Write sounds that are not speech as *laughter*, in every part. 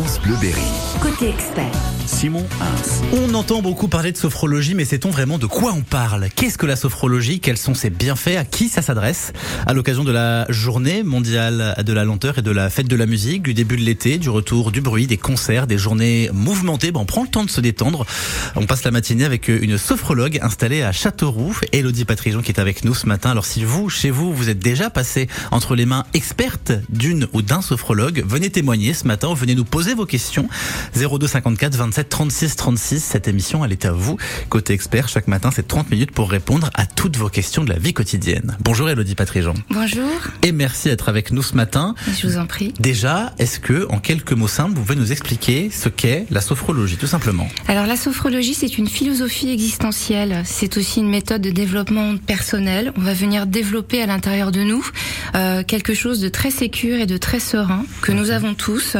France Bleu Berry. Côté expert. Simon Hins. On entend beaucoup parler de sophrologie, mais sait-on vraiment de quoi on parle? Qu'est-ce que la sophrologie? Quels sont ses bienfaits? À qui ça s'adresse? À l'occasion de la journée mondiale de la lenteur et de la fête de la musique, du début de l'été, du retour du bruit, des concerts, des journées mouvementées, ben on prend le temps de se détendre. On passe la matinée avec une sophrologue installée à Châteauroux, Elodie Patrijon qui est avec nous ce matin. Alors si vous, chez vous, vous êtes déjà passé entre les mains expertes d'une ou d'un sophrologue, venez témoigner ce matin, venez nous poser vos questions. 02 54 27 36 36. Cette émission, elle est à vous. Côté expert, chaque matin, c'est 30 minutes pour répondre à toutes vos questions de la vie quotidienne. Bonjour Elodie Patrijon. Bonjour. Et merci d'être avec nous ce matin. Je vous en prie. Déjà, est-ce que, en quelques mots simples, vous pouvez nous expliquer ce qu'est la sophrologie, tout simplement? Alors, la sophrologie, c'est une philosophie existentielle. C'est aussi une méthode de développement personnel. On va venir développer à l'intérieur de nous euh, quelque chose de très sécure et de très serein que nous avons tous,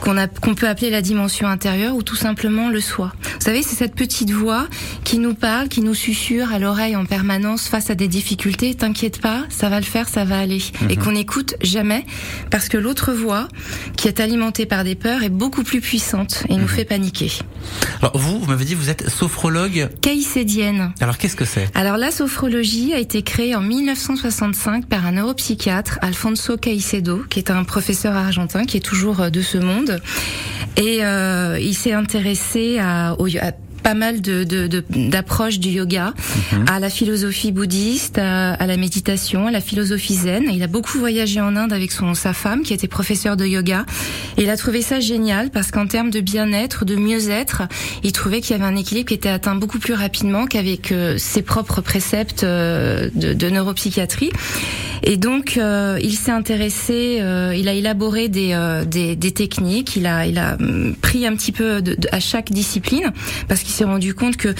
qu'on qu'on peut appeler la dimension intérieure ou tout simplement le soi. Vous savez, c'est cette petite voix qui nous parle, qui nous susurre à l'oreille en permanence face à des difficultés. T'inquiète pas, ça va le faire, ça va aller. Et qu'on n'écoute jamais parce que l'autre voix, qui est alimentée par des peurs, est beaucoup plus puissante et nous fait paniquer. Alors vous, vous m'avez dit, vous êtes sophrologue. Caïcédienne. Alors qu'est-ce que c'est? Alors la sophrologie a été créée en 1965 par un neuropsychiatre, Alfonso Caicedo, qui est un professeur argentin qui est toujours euh, de ce monde. Et euh, il s'est intéressé à, au, à pas mal de d'approches du yoga, à la philosophie bouddhiste, à, à, la méditation, à la philosophie zen. Il a beaucoup voyagé en Inde avec son sa femme qui était professeur de yoga. Et il a trouvé ça génial parce qu'en termes de bien-être, de mieux-être, il trouvait qu'il y avait un équilibre qui était atteint beaucoup plus rapidement qu'avec euh, ses propres préceptes euh, de, de neuropsychiatrie. Et donc, euh, il s'est intéressé, euh, il a élaboré des, euh, des, des, techniques, il a, il a pris un petit peu de, de, à chaque discipline, parce qu'il s'est rendu compte que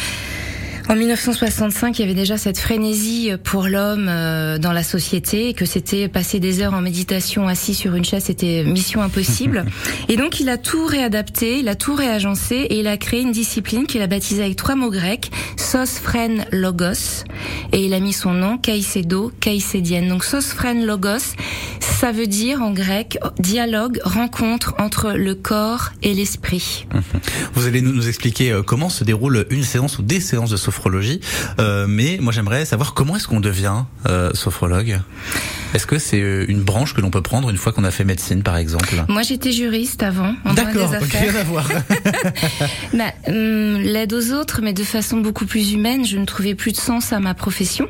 en 1965, il y avait déjà cette frénésie pour l'homme euh, dans la société, que c'était passer des heures en méditation assis sur une chaise, c'était mission impossible. *laughs* et donc, il a tout réadapté, il a tout réagencé et il a créé une discipline qu'il a baptisée avec trois mots grecs, Sosphren Logos, et il a mis son nom Caicedo, Caïcédienne. Donc, Sosphren Logos, ça veut dire en grec dialogue, rencontre entre le corps et l'esprit. Vous allez nous expliquer comment se déroule une séance ou des séances de euh, mais moi j'aimerais savoir comment est-ce qu'on devient euh, sophrologue? Est-ce que c'est une branche que l'on peut prendre une fois qu'on a fait médecine, par exemple? Moi, j'étais juriste avant. D'accord, rien à voir. *laughs* bah, hum, L'aide aux autres, mais de façon beaucoup plus humaine. Je ne trouvais plus de sens à ma profession.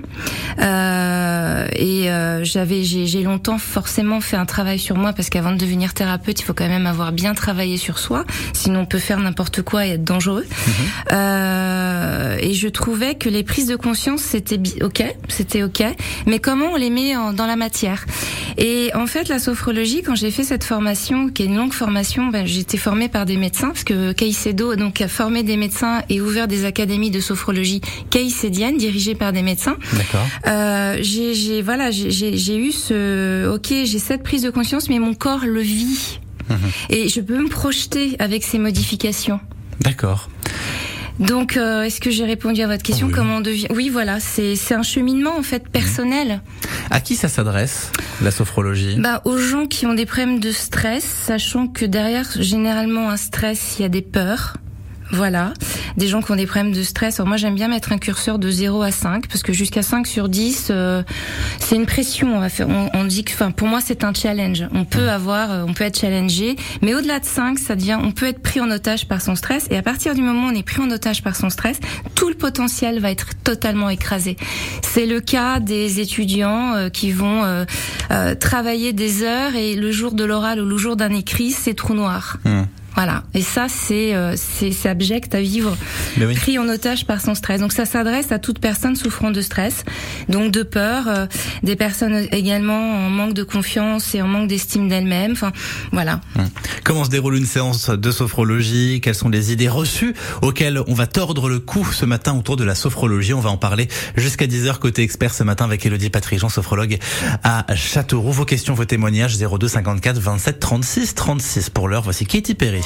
Euh, et euh, j'avais, j'ai longtemps forcément fait un travail sur moi parce qu'avant de devenir thérapeute, il faut quand même avoir bien travaillé sur soi. Sinon, on peut faire n'importe quoi et être dangereux. Mmh. Euh, et je trouvais que les prises de conscience, c'était ok, c'était ok. Mais comment on les met en, dans la matière? Et en fait, la sophrologie, quand j'ai fait cette formation, qui est une longue formation, ben, j'étais formée par des médecins parce que Caicedo donc a formé des médecins et ouvert des académies de sophrologie caïcédienne dirigées par des médecins. D'accord. Euh, j'ai voilà, j'ai eu ce ok, j'ai cette prise de conscience, mais mon corps le vit. Mmh. Et je peux me projeter avec ces modifications. D'accord. Donc, euh, est-ce que j'ai répondu à votre question oui. Comment on devient? Oui, voilà, c'est c'est un cheminement en fait personnel. À qui ça s'adresse la sophrologie? Bah aux gens qui ont des problèmes de stress, sachant que derrière généralement un stress, il y a des peurs. Voilà, des gens qui ont des problèmes de stress. Alors moi j'aime bien mettre un curseur de 0 à 5 parce que jusqu'à 5 sur 10 euh, c'est une pression. On, va faire, on, on dit que enfin pour moi c'est un challenge. On peut avoir euh, on peut être challengé, mais au-delà de 5, ça devient on peut être pris en otage par son stress et à partir du moment où on est pris en otage par son stress, tout le potentiel va être totalement écrasé. C'est le cas des étudiants euh, qui vont euh, euh, travailler des heures et le jour de l'oral ou le jour d'un écrit, c'est trou noir. Mmh. Voilà. Et ça, c'est euh, c'est abject à vivre, oui. pris en otage par son stress. Donc ça s'adresse à toute personne souffrant de stress, donc de peur, euh, des personnes également en manque de confiance et en manque d'estime d'elles-mêmes. Enfin, voilà. Comment se déroule une séance de sophrologie? Quelles sont les idées reçues auxquelles on va tordre le cou ce matin autour de la sophrologie? On va en parler jusqu'à 10h côté expert ce matin avec Elodie Patrijon, sophrologue à Châteauroux. Vos questions, vos témoignages 02 54 27 36 36 pour l'heure. Voici Katy Perry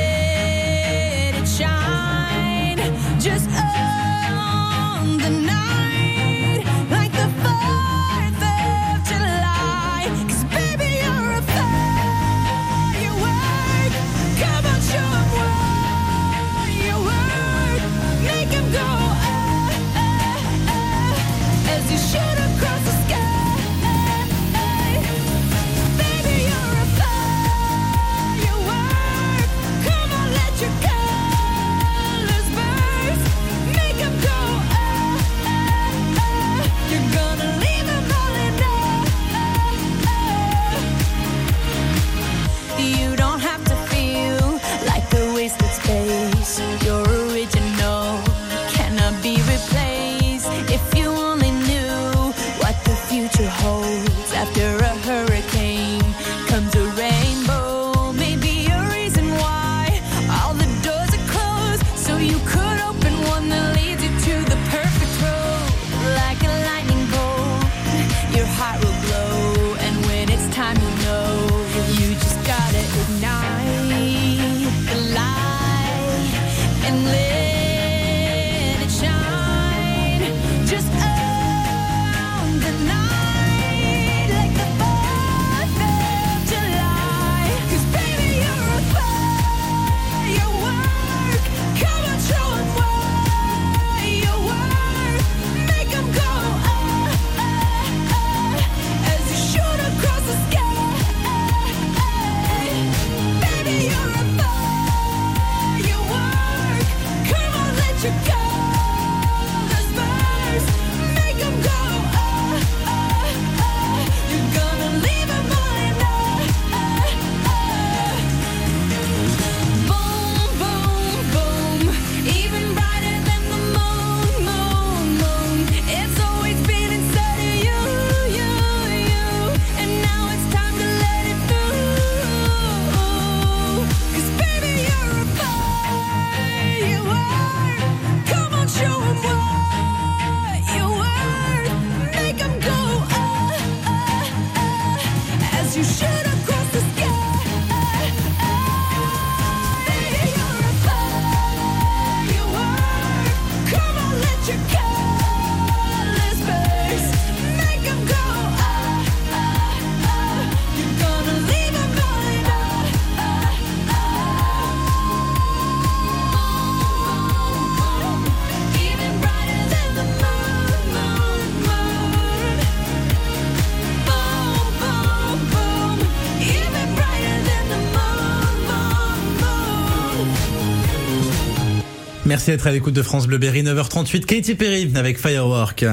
Merci d'être à l'écoute de France Bleu Berry, 9h38, Katy Perry avec Firework.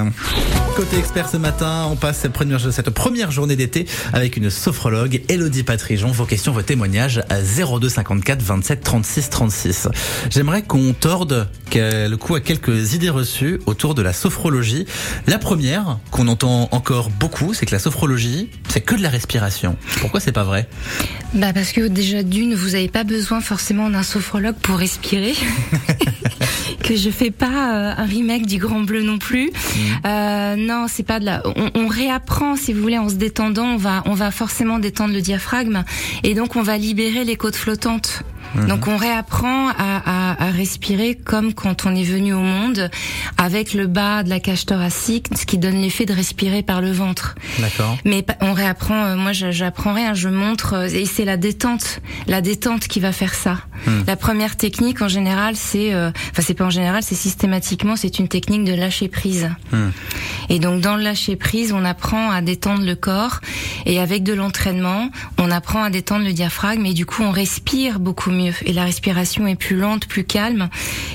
Côté expert ce matin, on passe cette première, cette première journée d'été avec une sophrologue, Elodie Patrijon. Vos questions, vos témoignages à 02 54 27 36 36. J'aimerais qu'on torde le coup à quelques idées reçues autour de la sophrologie. La première, qu'on entend encore beaucoup, c'est que la sophrologie, c'est que de la respiration. Pourquoi c'est pas vrai? Bah parce que déjà d'une, vous n'avez pas besoin forcément d'un sophrologue pour respirer. *laughs* que je fais pas euh, un remake du Grand Bleu non plus. Euh, non, c'est pas de la. On, on réapprend, si vous voulez, en se détendant, on va, on va forcément détendre le diaphragme et donc on va libérer les côtes flottantes. Donc on réapprend à, à, à, respirer comme quand on est venu au monde, avec le bas de la cage thoracique, ce qui donne l'effet de respirer par le ventre. D'accord. Mais on réapprend. euh, moi, j'apprends rien. Je montre euh, et c'est la détente, la détente qui va faire ça. La première technique, en général, c'est, euh, enfin, c'est pas en général, c'est systématiquement, c'est une technique de lâcher prise. Hmm. Et donc, dans le lâcher prise, on apprend à détendre le corps et avec de l'entraînement, on apprend à détendre le diaphragme et du coup, on respire beaucoup mieux et la respiration est plus lente, plus calme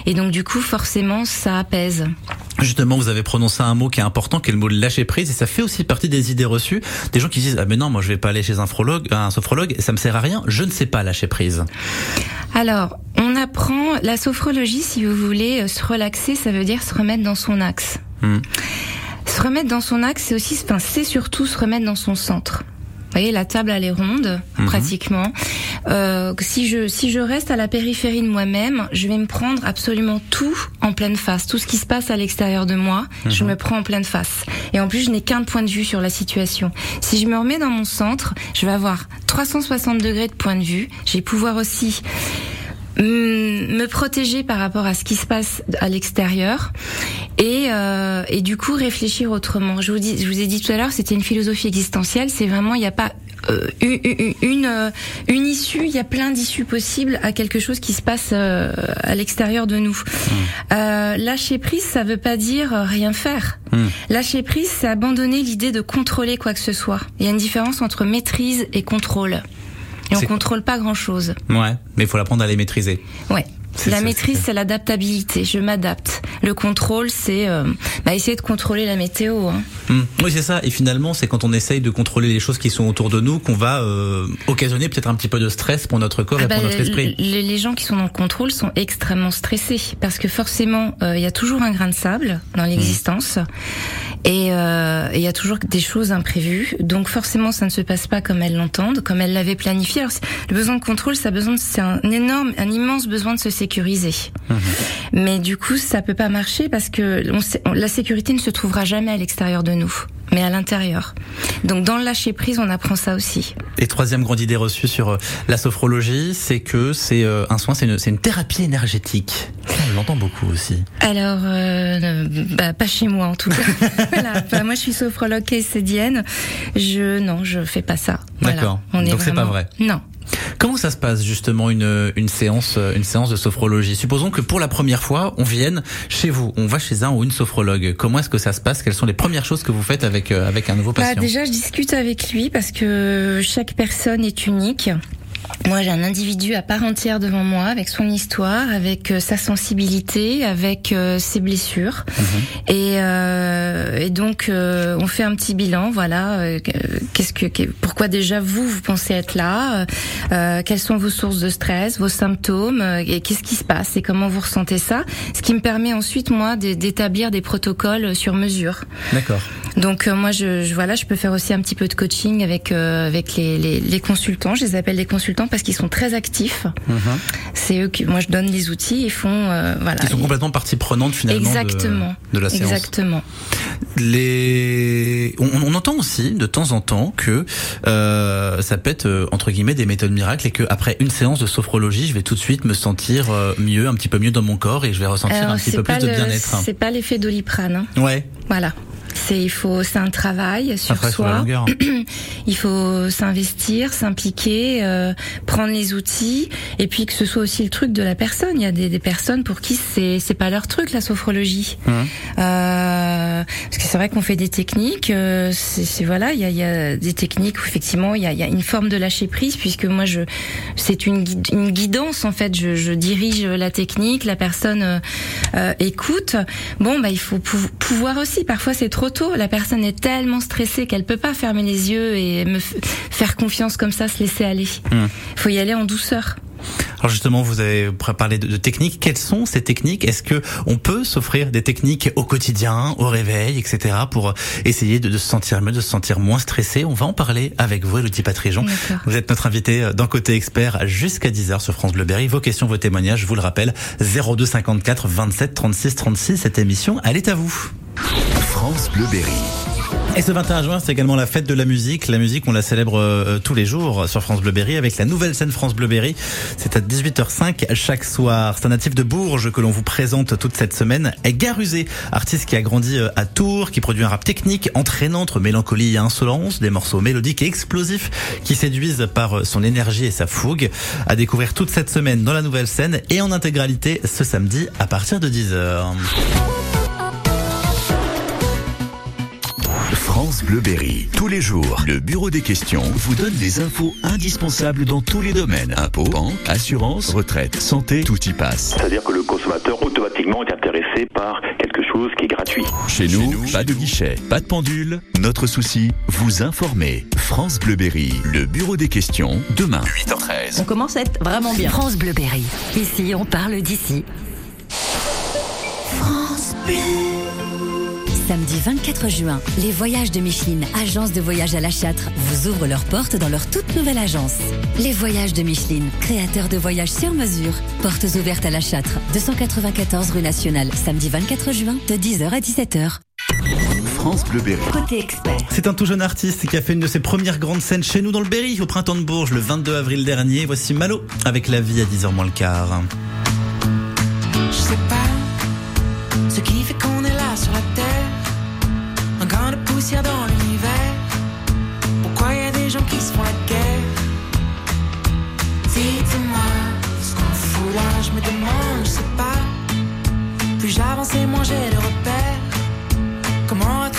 et donc du coup, forcément, ça apaise. Justement, vous avez prononcé un mot qui est important, qui est le mot de lâcher prise, et ça fait aussi partie des idées reçues. Des gens qui disent ah mais non, moi je vais pas aller chez un sophrologue, un sophrologue, ça me sert à rien. Je ne sais pas lâcher prise. Alors, on apprend la sophrologie, si vous voulez, euh, se relaxer, ça veut dire se remettre dans son axe. Hmm. Se remettre dans son axe, c'est aussi, enfin, c'est surtout se remettre dans son centre. Vous voyez, la table elle est ronde, Mhm. pratiquement. Euh, si je si je reste à la périphérie de moi-même, je vais me prendre absolument tout en pleine face. Tout ce qui se passe à l'extérieur de moi, je me prends en pleine face. Et en plus, je n'ai qu'un point de vue sur la situation. Si je me remets dans mon centre, je vais avoir 360 degrés de point de vue. Je vais pouvoir aussi me protéger par rapport à ce qui se passe à l'extérieur et, euh, et du coup réfléchir autrement. Je vous, dis, je vous ai dit tout à l'heure, c'était une philosophie existentielle. C'est vraiment, il n'y a pas euh, une, une, une, euh, une issue, il y a plein d'issues possibles à quelque chose qui se passe euh, à l'extérieur de nous. Euh, lâcher prise, ça veut pas dire rien faire. Hmm. Lâcher prise, c'est abandonner l'idée de contrôler quoi que ce soit. Il y a une différence entre maîtrise et contrôle. Et on contrôle pas grand chose. Ouais, mais il faut l'apprendre à les maîtriser. Ouais. La ça, maîtrise, c'est- l'adaptabilité. Je m'adapte. Le contrôle, c'est euh, bah, essayer de contrôler la météo. Hein. Hmm. Oui, c'est ça. Et finalement, c'est quand on essaye de contrôler les choses qui sont autour de nous qu'on va euh, occasionner peut-être un petit peu de stress pour notre corps Ah et bah, pour notre esprit. les, gens qui sont dans le contrôle sont extrêmement stressés parce que forcément, euh, il y a toujours un grain de sable dans l'existence et et il y a toujours des choses imprévues. Donc forcément, ça ne se passe pas comme elles l'entendent, comme elles l'avaient planifié. Alors, le besoin de contrôle, ça a besoin, c'est un énorme, un immense besoin de se sécuriser. Mais du coup, ça peut pas marcher parce que on sait- on- la sécurité ne se trouvera jamais à l'extérieur de nous, mais à l'intérieur. Donc dans le lâcher prise, on apprend ça aussi. Et troisième grande idée reçue sur euh, la sophrologie, c'est que c'est euh, un soin, c'est une, thérapie énergétique. Ça, on l'entend beaucoup aussi. Alors, euh, bah, pas chez moi en tout cas. *laughs* voilà. Enfin, moi, je suis sophrologue caïcédienne. Je non, je fais pas ça. D'accord. Donc, c'est pas vraiment- vrai. Non. Comment ça se passe justement une, une séance euh, une séance de sophrologie? Supposons que pour la première fois, on vienne chez vous, on va chez un ou une sophrologue. Comment est-ce que ça se passe? Quelles sont les premières choses que vous faites avec euh, avec un nouveau Bah, patient? déjà, je discute avec lui parce que chaque personne est unique. Moi, j'ai un individu à part entière devant moi, avec son histoire, avec euh, sa sensibilité, avec euh, ses blessures. Et, euh, et donc, euh, on fait un petit bilan. Voilà, qu'est-ce que, pourquoi déjà vous vous pensez être là Quelles sont vos sources de stress, vos symptômes Et qu'est-ce qui se passe Et comment vous ressentez ça Ce qui me permet ensuite moi d'é- d'établir des protocoles sur mesure. D'accord. Donc moi je, je voilà je peux faire aussi un petit peu de coaching avec euh, avec les, les, les consultants je les appelle des consultants parce qu'ils sont très actifs. C'est eux qui moi je donne les outils ils font euh, voilà. Ils sont complètement partie prenante finalement exactement. de, la séance. exactement. Les... On, on entend aussi de temps en temps que euh, ça être euh, entre guillemets des méthodes miracles et que après une séance de sophrologie, je vais tout de suite me sentir euh, mieux, un petit peu mieux dans mon corps et je vais ressentir Alors, un petit peu plus de bien-être. c'est pas l'effet doliprane hein. Ouais, voilà c'est il faut c'est un travail sur après soi longueur. *clears throat* il faut s'investir, s'impliquer, euh, prendre les outils, et puis que ce soit aussi le truc de la personne. Il y a des, des personnes pour qui c'est c'est pas leur truc la sophrologie. Mhm. Euh, parce que c'est vrai qu'on fait des techniques. euh, c'est voilà, il y a, y a des techniques où effectivement il y a, il y a une forme de lâcher prise puisque moi je c'est une une guidance en fait. Je, je dirige la technique, la personne euh, euh, écoute. Bon bah il faut pou- pouvoir aussi. Parfois c'est trop tôt. La personne est tellement stressée qu'elle peut pas fermer les yeux et me faire confiance comme ça, se laisser aller. Il Hmm. faut y aller en douceur. Alors justement, vous avez parlé de, de techniques. Quelles sont ces techniques? Est-ce que on peut s'offrir des techniques au quotidien, au réveil, etc., pour essayer de, de se sentir mieux, de se sentir moins stressé? On va en parler avec vous, Elodie Patrijon. Vous êtes notre invité d'un côté expert jusqu'à 10h sur France Bleu Berry. Vos questions, vos témoignages, je vous le rappelle, 02 54 27 36 36. Cette émission, elle est à vous. France Bleu Berry. Et ce 21 juin, c'est également la fête de la musique. La musique, on la célèbre euh, tous les jours sur France Bleu Berry avec la nouvelle scène France Bleu Berry. C'est à 18h05 chaque soir. C'est un natif de Bourges que l'on vous présente toute cette semaine. Et Garusé, artiste qui a grandi euh, à Tours, qui produit un rap technique entraînant entre mélancolie et insolence, des morceaux mélodiques et explosifs qui séduisent par euh, son énergie et sa fougue. À découvrir toute cette semaine dans la nouvelle scène et en intégralité ce samedi à partir de 10h. France Bleu Berry. Tous les jours, le bureau des questions vous donne des infos indispensables dans tous les domaines. Impôts, banque, assurance, retraite, santé, tout y passe. C'est-à-dire que le consommateur automatiquement est intéressé par quelque chose qui est gratuit. Chez nous, pas de guichet, pas de pendule. Notre souci, vous informer. France Bleu Berry, le bureau des questions, demain. 8h13. On commence à être vraiment bien. France Bleu Berry. Ici, on parle d'ici. Samedi 24 juin, les voyages de Micheline, agence de voyage à la Châtre, vous ouvrent leurs portes dans leur toute nouvelle agence. Les voyages de Micheline, créateurs de voyages sur mesure. Portes ouvertes à la Châtre, 294 rue Nationale, samedi 24 juin, de 10h à 17h. France Bleu Berry. Côté expert. C'est un tout jeune artiste qui a fait une de ses premières grandes scènes chez nous dans le Berry au printemps de Bourges le 22 avril dernier. Voici Malo avec la vie à 10h moins le quart. Je sais pas ce qui fait qu'on est là sur la terre. Dans l'univers. Pourquoi y a des gens qui se font la guerre? Dites-moi ce qu'on fout là, je me demande, je sais pas. Plus j'avance et moins j'ai de repères. Comment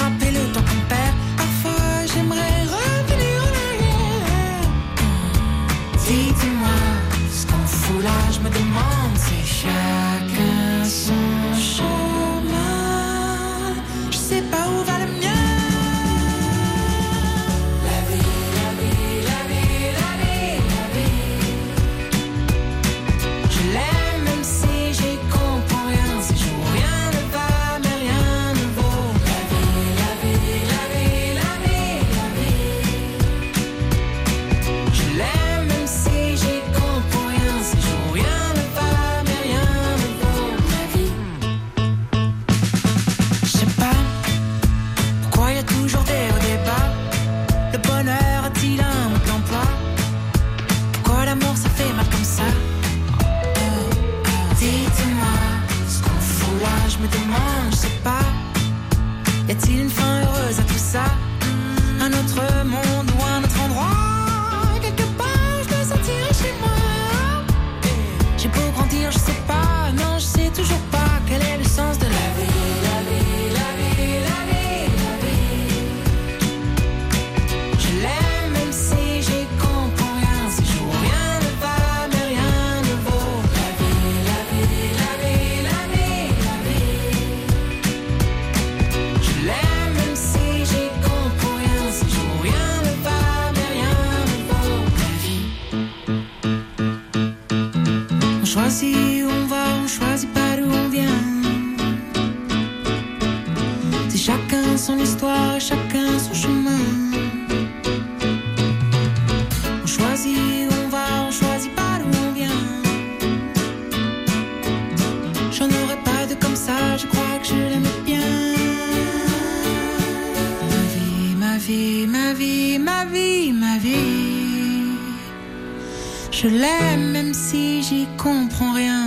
Un autre monde ou un autre endroit. Quelque part, je me sentirai chez moi. J'ai beau grandir, je sais pas, non, je sais toujours pas Je l'aime même si j'y comprends rien,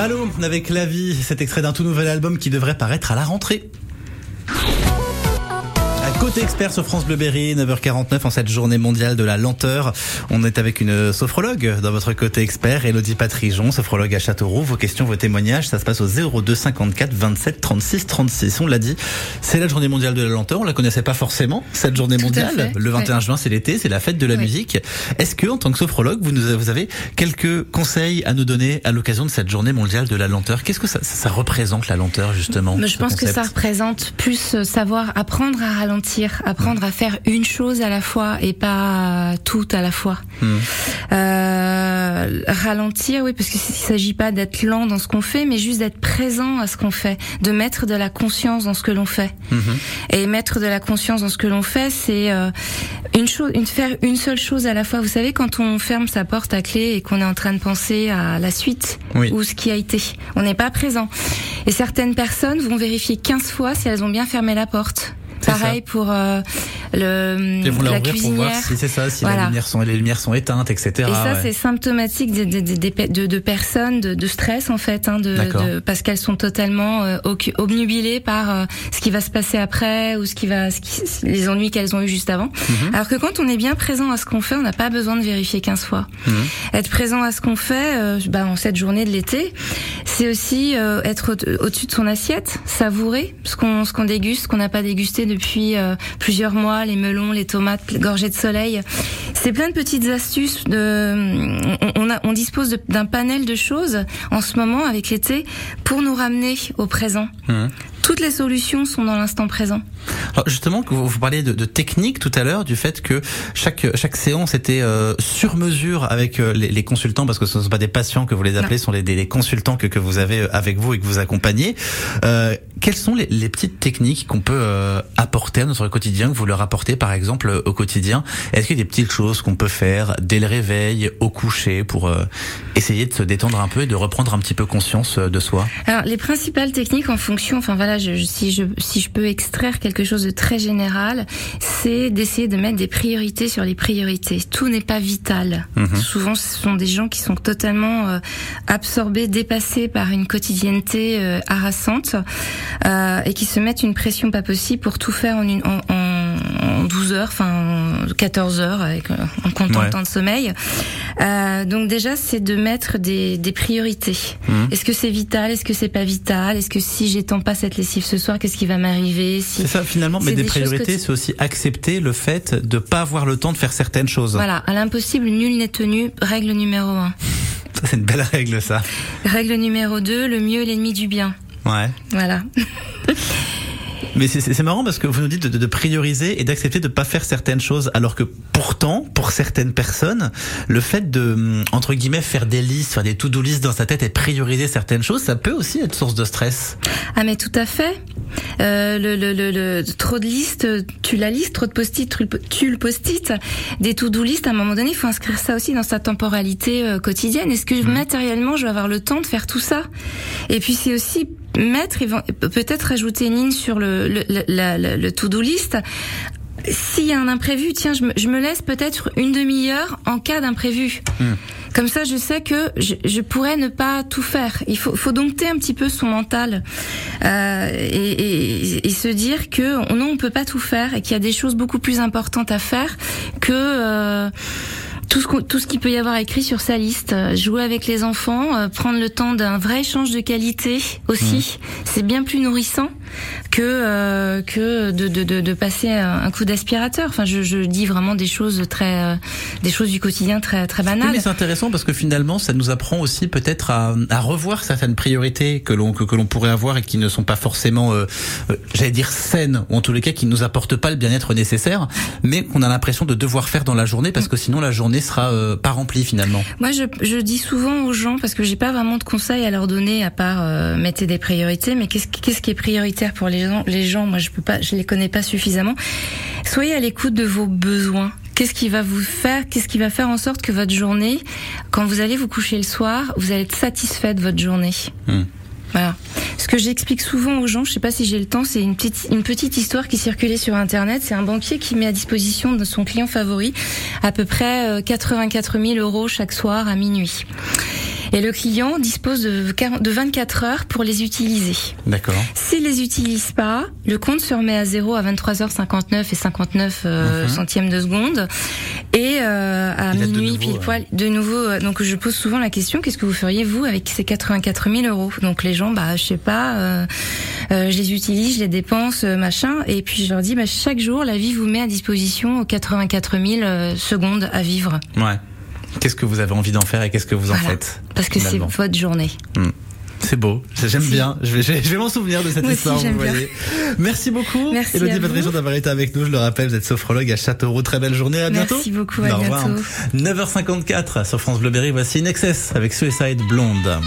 Malo avec la vie, cet extrait d'un tout nouvel album qui devrait paraître à la rentrée. Côté expert sur France Bleu Berry, 9h49 en cette journée mondiale de la lenteur. On est avec une sophrologue dans votre côté expert, Elodie Patrijon, sophrologue à Châteauroux. Vos questions, vos témoignages, ça se passe au 02 54 27 36 36. On l'a dit, c'est la journée mondiale de la lenteur. On la connaissait pas forcément, cette journée Tout mondiale. Le 21 Ouais. juin, c'est l'été, c'est la fête de la musique. Est-ce que, en tant que sophrologue, vous, nous, vous avez quelques conseils à nous donner à l'occasion de cette journée mondiale de la lenteur? Qu'est-ce que ça, ça, représente la lenteur, justement Mais je pense que ça représente plus euh, savoir apprendre à ralentir, apprendre à faire une chose à la fois et pas tout à la fois. Hmm. Euh, ralentir, oui, parce qu'il s'agit pas d'être lent dans ce qu'on fait, mais juste d'être présent à ce qu'on fait, de mettre de la conscience dans ce que l'on fait. Mhm. Et mettre de la conscience dans ce que l'on fait, c'est euh, une chose, une faire une seule chose à la fois. Vous savez, quand on ferme sa porte à clé et qu'on est en train de penser à la suite Oui. ou ce qui a été, on n'est pas présent. Et certaines personnes vont vérifier 15 fois si elles ont bien fermé la porte. Pareil pour euh, le Ils vont la la ouvrir pour voir cuisinière. si c'est ça, si Voilà. la lumière sont, les lumières sont éteintes, etc. Et ça, ouais. c'est symptomatique de, de, de, de- de- de personnes de, de stress en fait, hein, de, D'accord. de- parce qu'elles sont totalement euh, obnubilées par euh, ce qui va se passer après ou ce qui va, ce qui, les ennuis qu'elles ont eu juste avant. Mhm. Alors que quand on est bien présent à ce qu'on fait, on n'a pas besoin de vérifier 15 fois. Mhm. Être présent à ce qu'on fait, euh, bah, en cette journée de l'été, c'est aussi euh, être au- au-dessus de son assiette, savourer ce qu'on ce qu'on déguste, ce qu'on n'a pas dégusté depuis euh, plusieurs mois, les melons, les tomates, gorgées de soleil. C'est plein de petites astuces. On, dispose d'un panel de choses en ce moment avec l'été pour nous ramener au présent. Mhm. Toutes les solutions sont dans l'instant présent. Alors justement, vous, parliez de, de technique tout à l'heure, du fait que chaque chaque séance était euh, sur mesure avec euh, les, les consultants, parce que ce ne sont pas des patients que vous les appelez, ce sont les, des, des consultants que, que vous avez euh, avec vous et que vous accompagnez. Euh, quelles sont les, les petites techniques qu'on peut euh, apporter à notre quotidien, que vous leur apportez par exemple euh, au quotidien? Est-ce qu'il y a des petites choses qu'on peut faire dès le réveil, au coucher, pour euh, essayer de se détendre un peu et de reprendre un petit peu conscience de soi? Alors les principales techniques en fonction, enfin voilà, je, si je si je peux extraire quelque chose de très général, c'est d'essayer de mettre des priorités sur les priorités. Tout n'est pas vital. Mhm. Souvent, ce sont des gens qui sont totalement euh, absorbés, dépassés par une quotidienneté euh, harassante euh, et qui se mettent une pression pas possible pour tout faire en une en, en, en 12 heures, enfin en 14 heures avec, euh, en comptant Ouais. le temps de sommeil. Euh, donc déjà, c'est de mettre des, des priorités. Mhm. Est-ce que c'est vital? Est-ce que c'est pas vital? Est-ce que si j'étends pas cette lessive ce soir, qu'est-ce qui va m'arriver? Si... C'est ça finalement, mais des, priorités, tu- c'est aussi accepter le fait de pas avoir le temps de faire certaines choses. Voilà, à l'impossible, nul n'est tenu. Règle numéro un. *laughs* C'est une belle règle, ça. Règle numéro deux, le mieux est l'ennemi du bien. Ouais. Voilà. *laughs* Mais c'est- marrant parce que vous nous dites de, de- prioriser et d'accepter de pas faire certaines choses, alors que pourtant, pour certaines personnes, le fait de hum, entre guillemets faire des listes, faire des to-do listes dans sa tête et prioriser certaines choses, ça peut aussi être source de stress. Ah mais tout à fait. Euh, le, le, le, le- trop de listes, tu la listes, trop de post-it, tu le- post-it. Des to-do listes, à un moment donné, il faut inscrire ça aussi dans sa temporalité euh, quotidienne. Est-ce que matériellement, je vais avoir le temps de faire tout ça? Et puis c'est aussi mettre, peut-être rajouter une ligne sur le, le, le, la- le to-do list. S'il y a un imprévu, tiens, je me, je me laisse peut-être une demi-heure en cas d'imprévu. Comme ça, je sais que je, je pourrais ne pas tout faire. Il faut, faut dompter un petit peu son mental euh, et, et, et se dire que on- non, on peut pas tout faire et qu'il y a des choses beaucoup plus importantes à faire que euh, tout ce, tout ce qu'il peut y avoir écrit sur sa liste. Euh, Jouer avec les enfants, euh, prendre le temps d'un vrai échange de qualité aussi, c'est bien plus nourrissant que euh, que de, de, de, de passer un un coup d'aspirateur. Enfin, je, je dis vraiment des choses très euh, des choses du quotidien très très Oui, banales. mais c'est intéressant parce que finalement, ça nous apprend aussi peut-être à, à revoir certaines priorités que l'on que, que l'on pourrait avoir et qui ne sont pas forcément, euh, euh, j'allais dire saines ou en tous les cas qui nous apportent pas le bien-être nécessaire, mais qu'on a l'impression de devoir faire dans la journée parce que sinon la journée sera euh, pas remplie finalement. Moi, je, je dis souvent aux gens, parce que j'ai pas vraiment de conseils à leur donner à part euh, mettez des priorités, mais qu'est-ce qui- qu'est-ce qui est prioritaire pour les gens Les gens, moi, je peux pas, je les connais pas suffisamment. Soyez à l'écoute de vos besoins. Qu'est-ce qui va vous faire Qu'est-ce qui va faire en sorte que votre journée, quand vous allez vous coucher le soir, vous allez être satisfait de votre journée? Hmm. Voilà. Ce que j'explique souvent aux gens, je sais pas si j'ai le temps, c'est une petite, une petite histoire qui circulait sur Internet. C'est un banquier qui met à disposition de son client favori à peu près euh, 84 000 euros chaque soir à minuit. Et le client dispose de 40 de 24 heures pour les utiliser. D'accord. S'il les utilise pas, le compte se remet à zéro à 23h59 et 59 euh, Mhm. centièmes de seconde. Et euh, à Il minuit, nouveau, pile poil, de nouveau. euh, donc je pose souvent la question qu'est-ce que vous feriez vous avec ces 84 000 euros? Donc les gens, bah je sais pas, euh, euh, je les utilise, je les dépense, euh, machin. Et puis je leur dis, bah chaque jour, la vie vous met à disposition 84 000 euh, secondes à vivre. Ouais. Qu'est-ce que vous avez envie d'en faire et qu'est-ce que vous en Voilà. faites Parce que c'est votre journée. C'est beau, j'aime bien. Je vais, je vais- m'en souvenir de cette Moi aussi, histoire. vous j'aime bien. voyez. Merci beaucoup, Merci Elodie vous. Badréjean d'avoir été avec nous. Je le rappelle, vous êtes sophrologue à Châteauroux. Très belle journée. À bientôt. Merci beaucoup, à Au bientôt. 9h54 sur France Bleu Berry. Voici In Excess avec Suicide blonde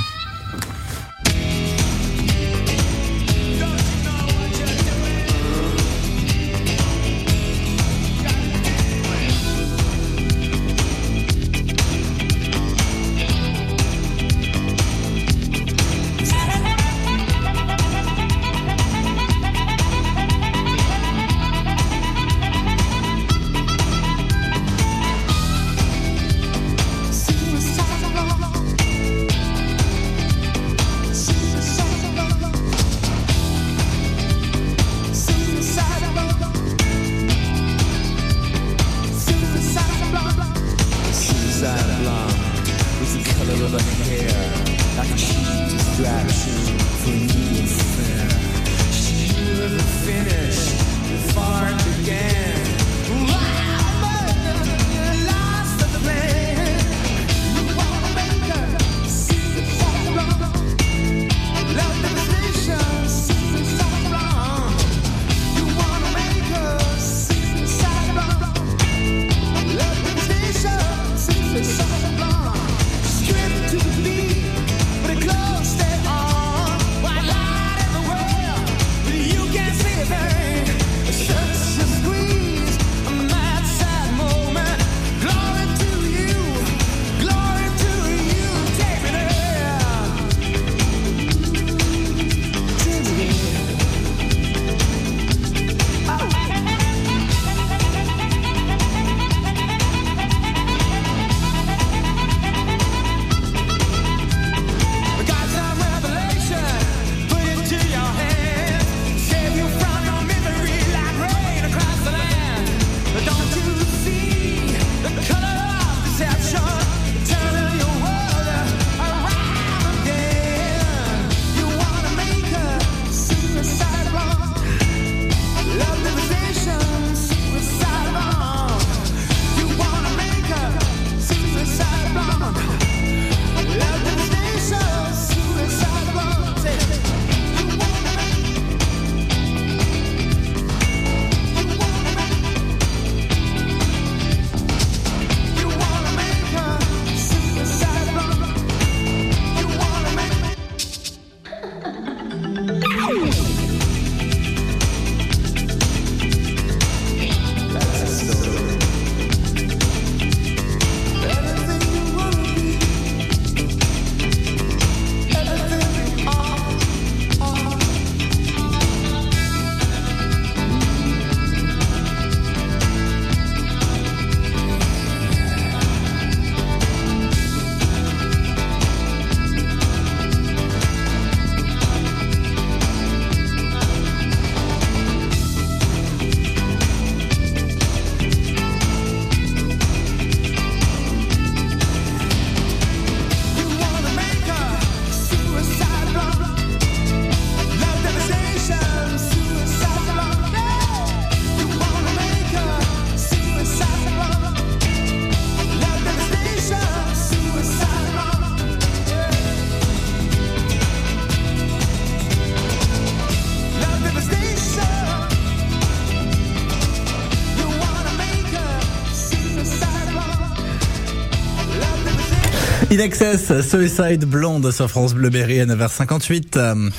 Excess, Suicide Blonde sur France Bleu Berry à 9h58. Euh,